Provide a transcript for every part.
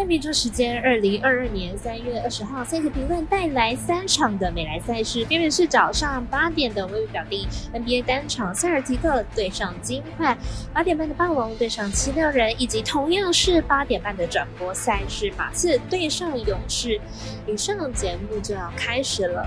在美洲时间二零二二年三月二十号，赛前评论带来三场的美莱赛事，分别是早上八点的微微表弟 NBA 单场塞尔提克对上金块，八点半的暴龙对上七六人，以及同样是八点半的转播赛事马刺对上勇士。以上节目就要开始了。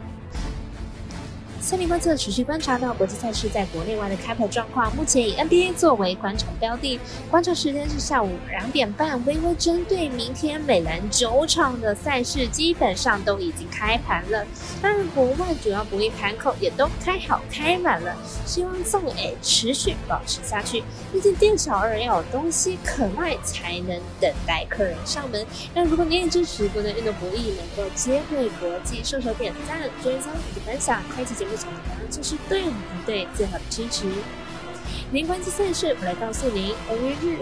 赛评观测持续观察到国际赛事在国内外的开盘状况，目前以 NBA 作为观察标的，观察时间是下午两点半。微微针对明天美兰九场的赛事，基本上都已经开盘了。当然，国外主要博弈盘口也都开好开满了，希望纵 A 持续保持下去。毕竟店小二要有东西可卖，才能等待客人上门。那如果你也支持国内运动博弈，能够接对国际，顺手点赞、追踪以及分享，开启节目。就是对我们团队最好的支持。您关注赛事，我来告诉您。欧约日，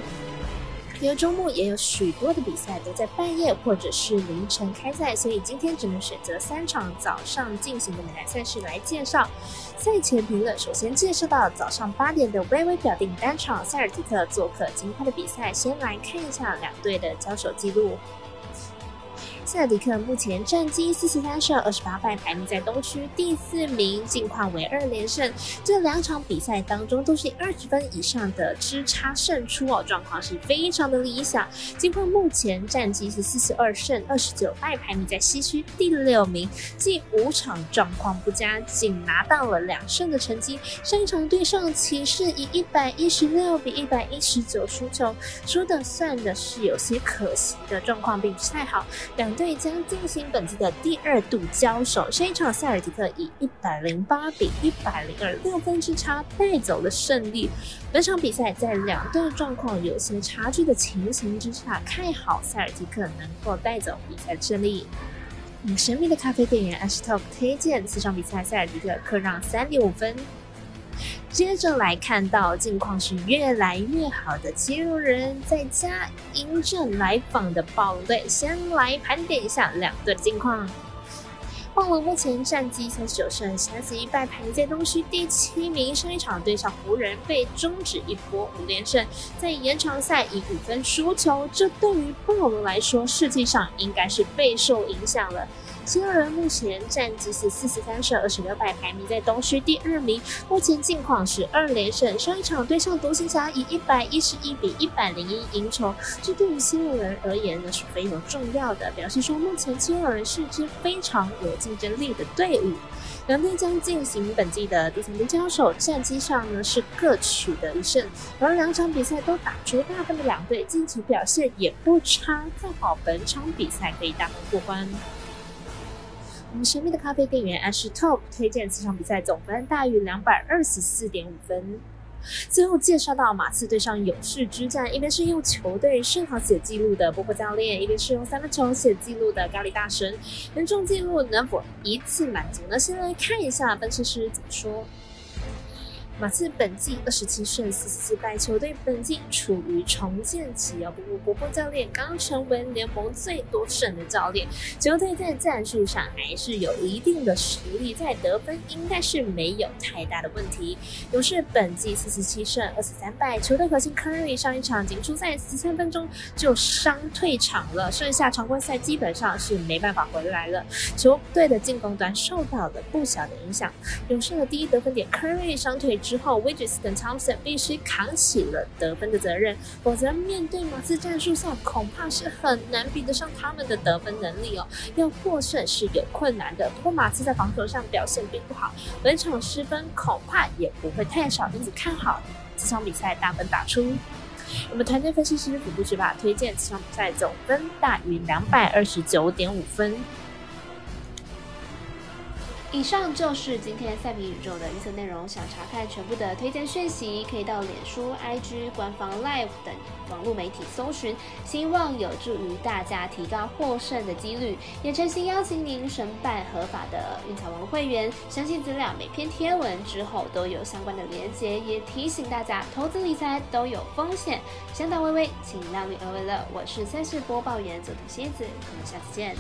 因为周末也有许多的比赛都在半夜或者是凌晨开赛，所以今天只能选择三场早上进行的美莱赛事来介绍。赛前评论，首先介绍到早上八点的微微表定单场塞尔提克做客金块的比赛，先来看一下两队的交手记录。塞尔迪克目前战绩四十三胜二十八败，排名在东区第四名，近况为二连胜。这两场比赛当中都是二十分以上的之差胜出哦，状况是非常的理想。近况目前战绩是四十二胜二十九败，排名在西区第六名。近五场状况不佳，仅拿到了两胜的成绩。上一场对上骑士以一百一十六比一百一十九输球，输的算的是有些可惜的状况，并不是太好。两队将进行本季的第二度交手，上一场塞尔提克以一百零八比一百零二六分之差带走了胜利。本场比赛在两队状况有些差距的情形之下，看好塞尔提克能够带走比赛胜利。神秘的咖啡店员 Ashtok 推荐此场比赛塞尔提克客让三点五分。接着来看到近况是越来越好的肌肉人，在家迎战来访的暴龙队，先来盘点一下两队的近况。暴龙目前战绩三十九胜三十一败，排在东区第七名。上一场对上湖人被终止一波五连胜，在延长赛以五分输球，这对于暴龙来说，实际上应该是备受影响了。七六人目前战绩是四十三胜二十六败，排名在东区第二名。目前近况是二连胜，上一场对上独行侠以一百一十一比一百零一赢球，这对于七六人而言呢是非常重要的，表示说目前七六人是支非常有竞争力的队伍。两队将进行本季的第三轮交手，战绩上呢是各取得一胜，而两场比赛都打出大分的两队近期表现也不差，看好本场比赛可以大分过关。我们神秘的咖啡店员 Ash Top 推荐这场比赛总分大于两百二十四点五分。最后介绍到马刺对上勇士之战，一边是用球队胜场写记录的波波教练，一边是用三分球写记录的咖喱大神，人中记录能否一次满足呢？先来看一下分析师怎么说。马刺本季二十七胜四十四败，球队本季处于重建期哦。不过波波教练刚成为联盟最多胜的教练，球队在战术上还是有一定的实力，在得分应该是没有太大的问题。勇士本季四十七胜二十三败，球队核心 Curry 上一场仅出赛十三分钟就伤退场了，剩下常规赛基本上是没办法回来了。球队的进攻端受到了不小的影响。勇士的第一得分点 Curry 伤退。之后 w i d g e s 跟 Thompson 必须扛起了得分的责任，否则面对马刺战术下，恐怕是很难比得上他们的得分能力哦。要获胜是有困难的。不过马刺在防守上表现并不好，本场失分恐怕也不会太少，因此看好这场比赛大分打出。我们团队分析师辅部学霸推荐这场比赛总分大于两百二十九点五分。以上就是今天赛评宇宙的预测内容。想查看全部的推荐讯息，可以到脸书、IG、官方 Live 等网络媒体搜寻。希望有助于大家提高获胜的几率。也诚心邀请您申办合法的运彩王会员。详细资料每篇贴文之后都有相关的连接。也提醒大家，投资理财都有风险，想打微微，请量力而为了。我是赛事播报员佐藤蝎子，我们下次见。